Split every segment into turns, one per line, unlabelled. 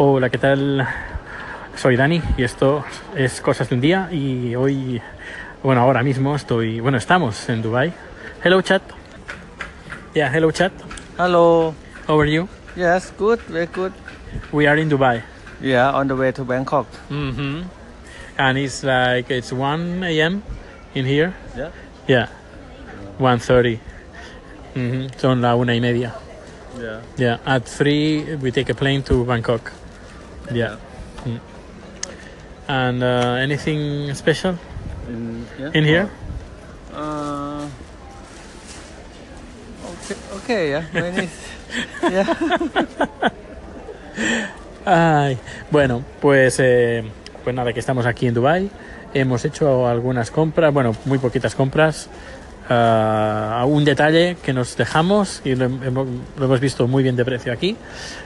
Hola, ¿qué tal? Soy Dani y esto es Cosas de un Día y hoy, bueno, ahora mismo estoy, bueno, estamos en Dubai. Hello, chat. Yeah, hello, chat.
Hello.
How are you?
Yes, good, very good.
We are in Dubai.
Yeah, on the way to Bangkok.
hmm And it's like, it's 1 a.m. in here.
Yeah.
Yeah, 1.30. Mhm, Son la una y media.
Yeah.
Yeah, at 3 we take a plane to Bangkok. Yeah. Mm. And uh, anything special
In,
here?
Uh, okay, okay, yeah. Nice. yeah.
Ay, bueno, pues, eh, pues nada, que estamos aquí en Dubai. Hemos hecho algunas compras, bueno, muy poquitas compras. Ah, un detalle que nos dejamos y lo, lo hemos visto muy bien de precio aquí.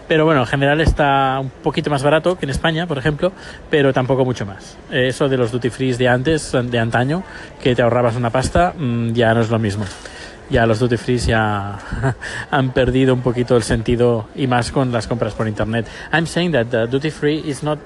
Pero bueno, en general está un poquito más barato que en España, por ejemplo, pero tampoco mucho más. Eh, Eso de los duty free de antes, de antaño, que te ahorrabas una pasta, mm, ya no es lo mismo. Ya los duty free ya han perdido un poquito el sentido y más con las compras por internet. I'm saying that the duty free is not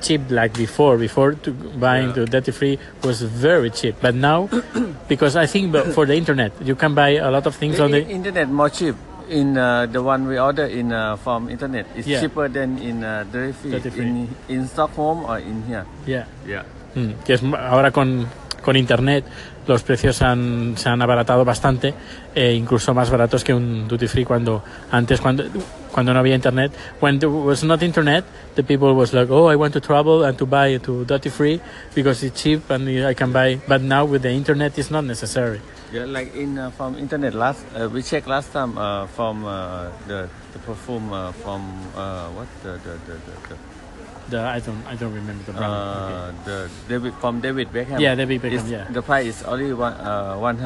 cheap like before. Before to buying to duty free was very cheap, but now because I think for the internet you can buy a lot of things on
the
the
internet more cheap. In uh, the one we order in uh, from internet, it's
Yeah.
cheaper than in uh, duty free.
Duty free.
In in Stockholm or in here.
yeah.
Yeah.
Mm, que es ahora con, con internet los precios han, se han abaratado bastante, e incluso más baratos que un duty free cuando antes cuando cuando no había internet. When there was not internet, the people was like, oh, I want to travel and to buy to duty free because it's cheap and I can buy. But now with the internet, it's not necessary.
Yeah, like in uh, from internet last uh, we checked last time uh, from uh, the the perfume uh, from uh, what the the the, the, the
I don't I don't remember the brand.
Uh, the David from David Beckham.
Yeah, David Beckham,
It's-
yeah.
The price is only one uh one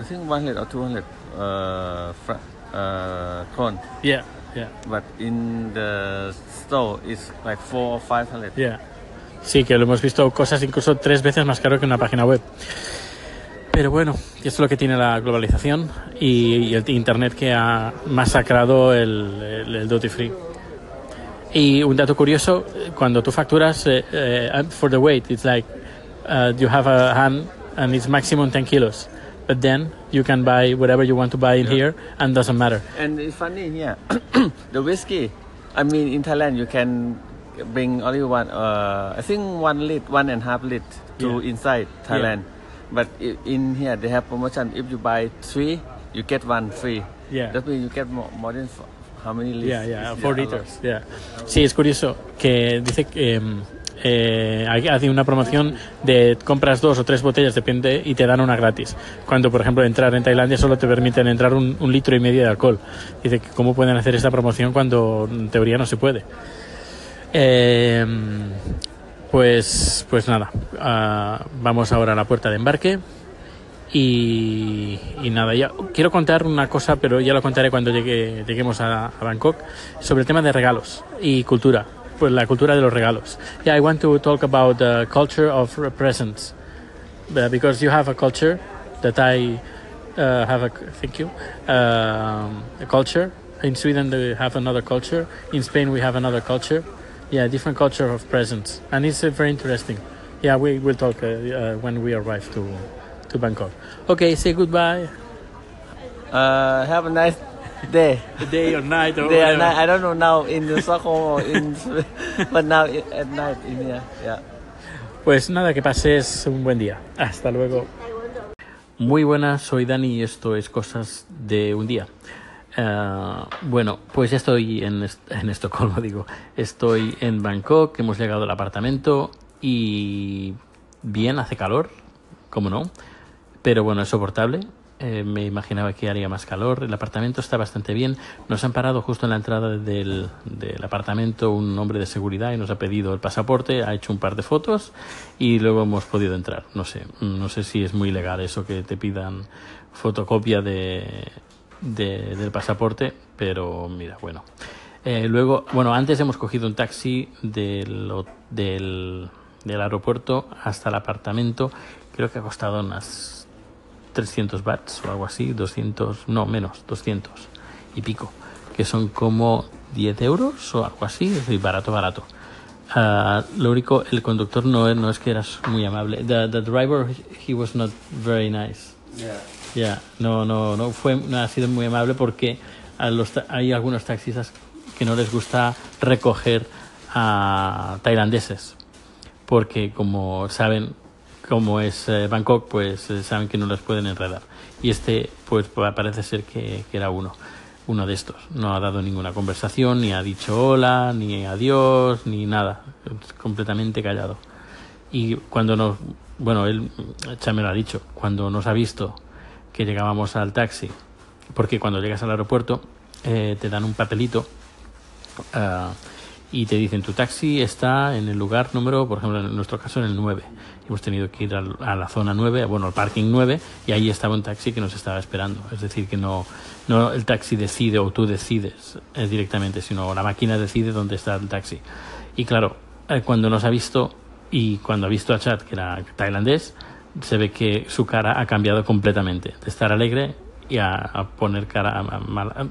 I think one hundred or two hundred uh fr- uh
okay. Yeah, yeah.
But in the store it's like four or five hundred.
Yeah. Sí, que lo hemos visto cosas incluso tres veces más caro que una página web. Pero bueno, esto es lo que tiene la globalización y, y el Internet que ha masacrado el, el- el duty free. Y un dato curioso, cuando tú facturas eh, eh, for the weight, it's like uh, you have a hand and it's maximum 10 kilos. But then you can buy whatever you want to buy in here and doesn't matter.
And it's funny here, the whiskey. I mean, in Thailand you can bring only one. Uh, I think one lit, one and a half lit to
Yeah.
inside Thailand. But in here they have promotion. If you buy three, you get one free.
Yeah.
That means you get more, more than how many liters?
Yeah, yeah, four
lot.
liters. Yeah. Sí, es curioso que dice que em, eh, hay- hace una promoción de compras dos o tres botellas, depende, y te dan una gratis. Cuando, por ejemplo, entrar en Tailandia solo te permiten entrar un, un litro y medio de alcohol. Dice que cómo pueden hacer esta promoción cuando en teoría no se puede. Em, pues, pues nada, ah, vamos ahora a la puerta de embarque. Y, y nada, ya quiero contar una cosa, pero ya lo contaré cuando llegue, lleguemos a, a Bangkok, sobre el tema de regalos y cultura, pues la cultura de los regalos. Yeah, I want to talk about the culture of presents, Uh, because you have a culture that I uh, have a thank you um, a culture. In Sweden, they have another culture. In Spain, we have another culture. Yeah, different culture of presents, and it's uh, very interesting. Yeah, we will talk uh, uh, when we arrive to to Bangkok. Okay, say goodbye.
Uh, have a nice day.
Day or night or
Day
whatever.
and night. I don't know now in the Stockholm or in, but now at night in here. Yeah.
Pues nada, que pases un buen día. Hasta luego. Muy buenas, soy Dani y esto es Cosas de un día. Eh, bueno, pues ya estoy en, est- en Estocolmo, digo. Estoy en Bangkok, hemos llegado al apartamento y bien, hace calor, como no, pero bueno, es soportable. Eh, me imaginaba que haría más calor. El apartamento está bastante bien. Nos han parado justo en la entrada del, apartamento un hombre de seguridad y nos ha pedido el pasaporte, ha hecho un par de fotos y luego hemos podido entrar. No sé, no sé si es muy legal eso que te pidan fotocopia de, de- del pasaporte, pero mira, bueno. Eh, luego, bueno, antes hemos cogido un taxi del, del, del aeropuerto hasta el apartamento. Creo que ha costado unas 300 bahts o algo así, 200, no, menos, 200 y pico, que son como 10 euros o algo así, es decir, barato, barato. Uh, lo único, el conductor no, no es que era muy amable. The, the driver, he was not very nice.
Yeah.
Ya, no, no, no fue, no ha sido muy amable porque a los, hay algunos taxistas que no les gusta recoger a tailandeses porque como saben cómo es eh, Bangkok, pues eh, saben que no les pueden enredar. Y este, pues parece ser que, que era uno uno de estos. No ha dado ninguna conversación, ni ha dicho hola, ni adiós, ni nada. completamente callado. Y cuando nos, bueno, él ya me lo ha dicho, cuando nos ha visto que llegábamos al taxi, porque cuando llegas al aeropuerto eh, te dan un papelito uh, y te dicen tu taxi está en el lugar número, por ejemplo, en nuestro caso en el 9. Hemos tenido que ir a la zona 9, bueno, al parking 9, y ahí estaba un taxi que nos estaba esperando. Es decir, que no, no el taxi decide o tú decides eh, directamente, sino la máquina decide dónde está el taxi. Y claro, eh, cuando nos ha visto y cuando ha visto a Chad, que era tailandés, se ve que su cara ha cambiado completamente. De estar alegre y a, poner cara mal,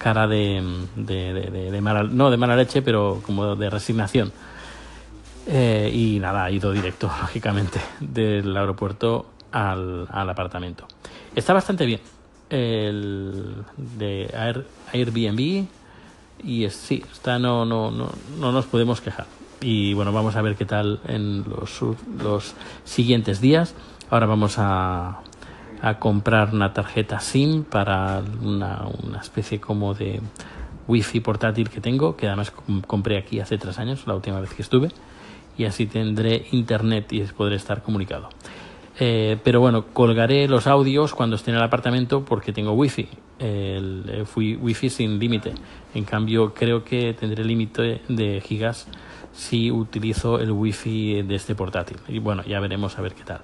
cara de, mala, no de mala leche, pero como de resignación. Eh, y nada, ha ido directo, lógicamente, del aeropuerto al, al apartamento. Está bastante bien el de Air, Airbnb y sí, está, no, no, no, no nos podemos quejar. Y bueno, vamos a ver qué tal en los, los siguientes días. Ahora vamos a, a comprar una tarjeta SIM para una, una especie como de wifi portátil que tengo, que además compré aquí hace tres años, la última vez que estuve, y así tendré internet y podré estar comunicado. Eh, pero bueno, colgaré los audios cuando esté en el apartamento porque tengo wifi, el, el wifi sin límite. En cambio, creo que tendré límite de gigas si utilizo el wifi de este portátil. Y bueno, ya veremos a ver qué tal.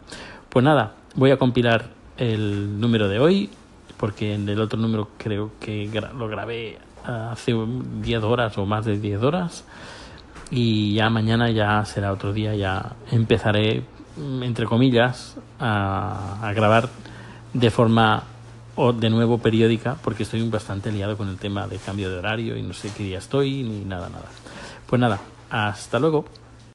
Pues nada, voy a compilar el número de hoy, porque en el otro número creo que lo grabé hace 10 horas o más de 10 horas. Y ya mañana ya será otro día, ya empezaré, entre comillas, a, a grabar de forma o de nuevo periódica, porque estoy bastante liado con el tema de cambio de horario y no sé qué día estoy ni nada, nada. Pues nada, hasta luego.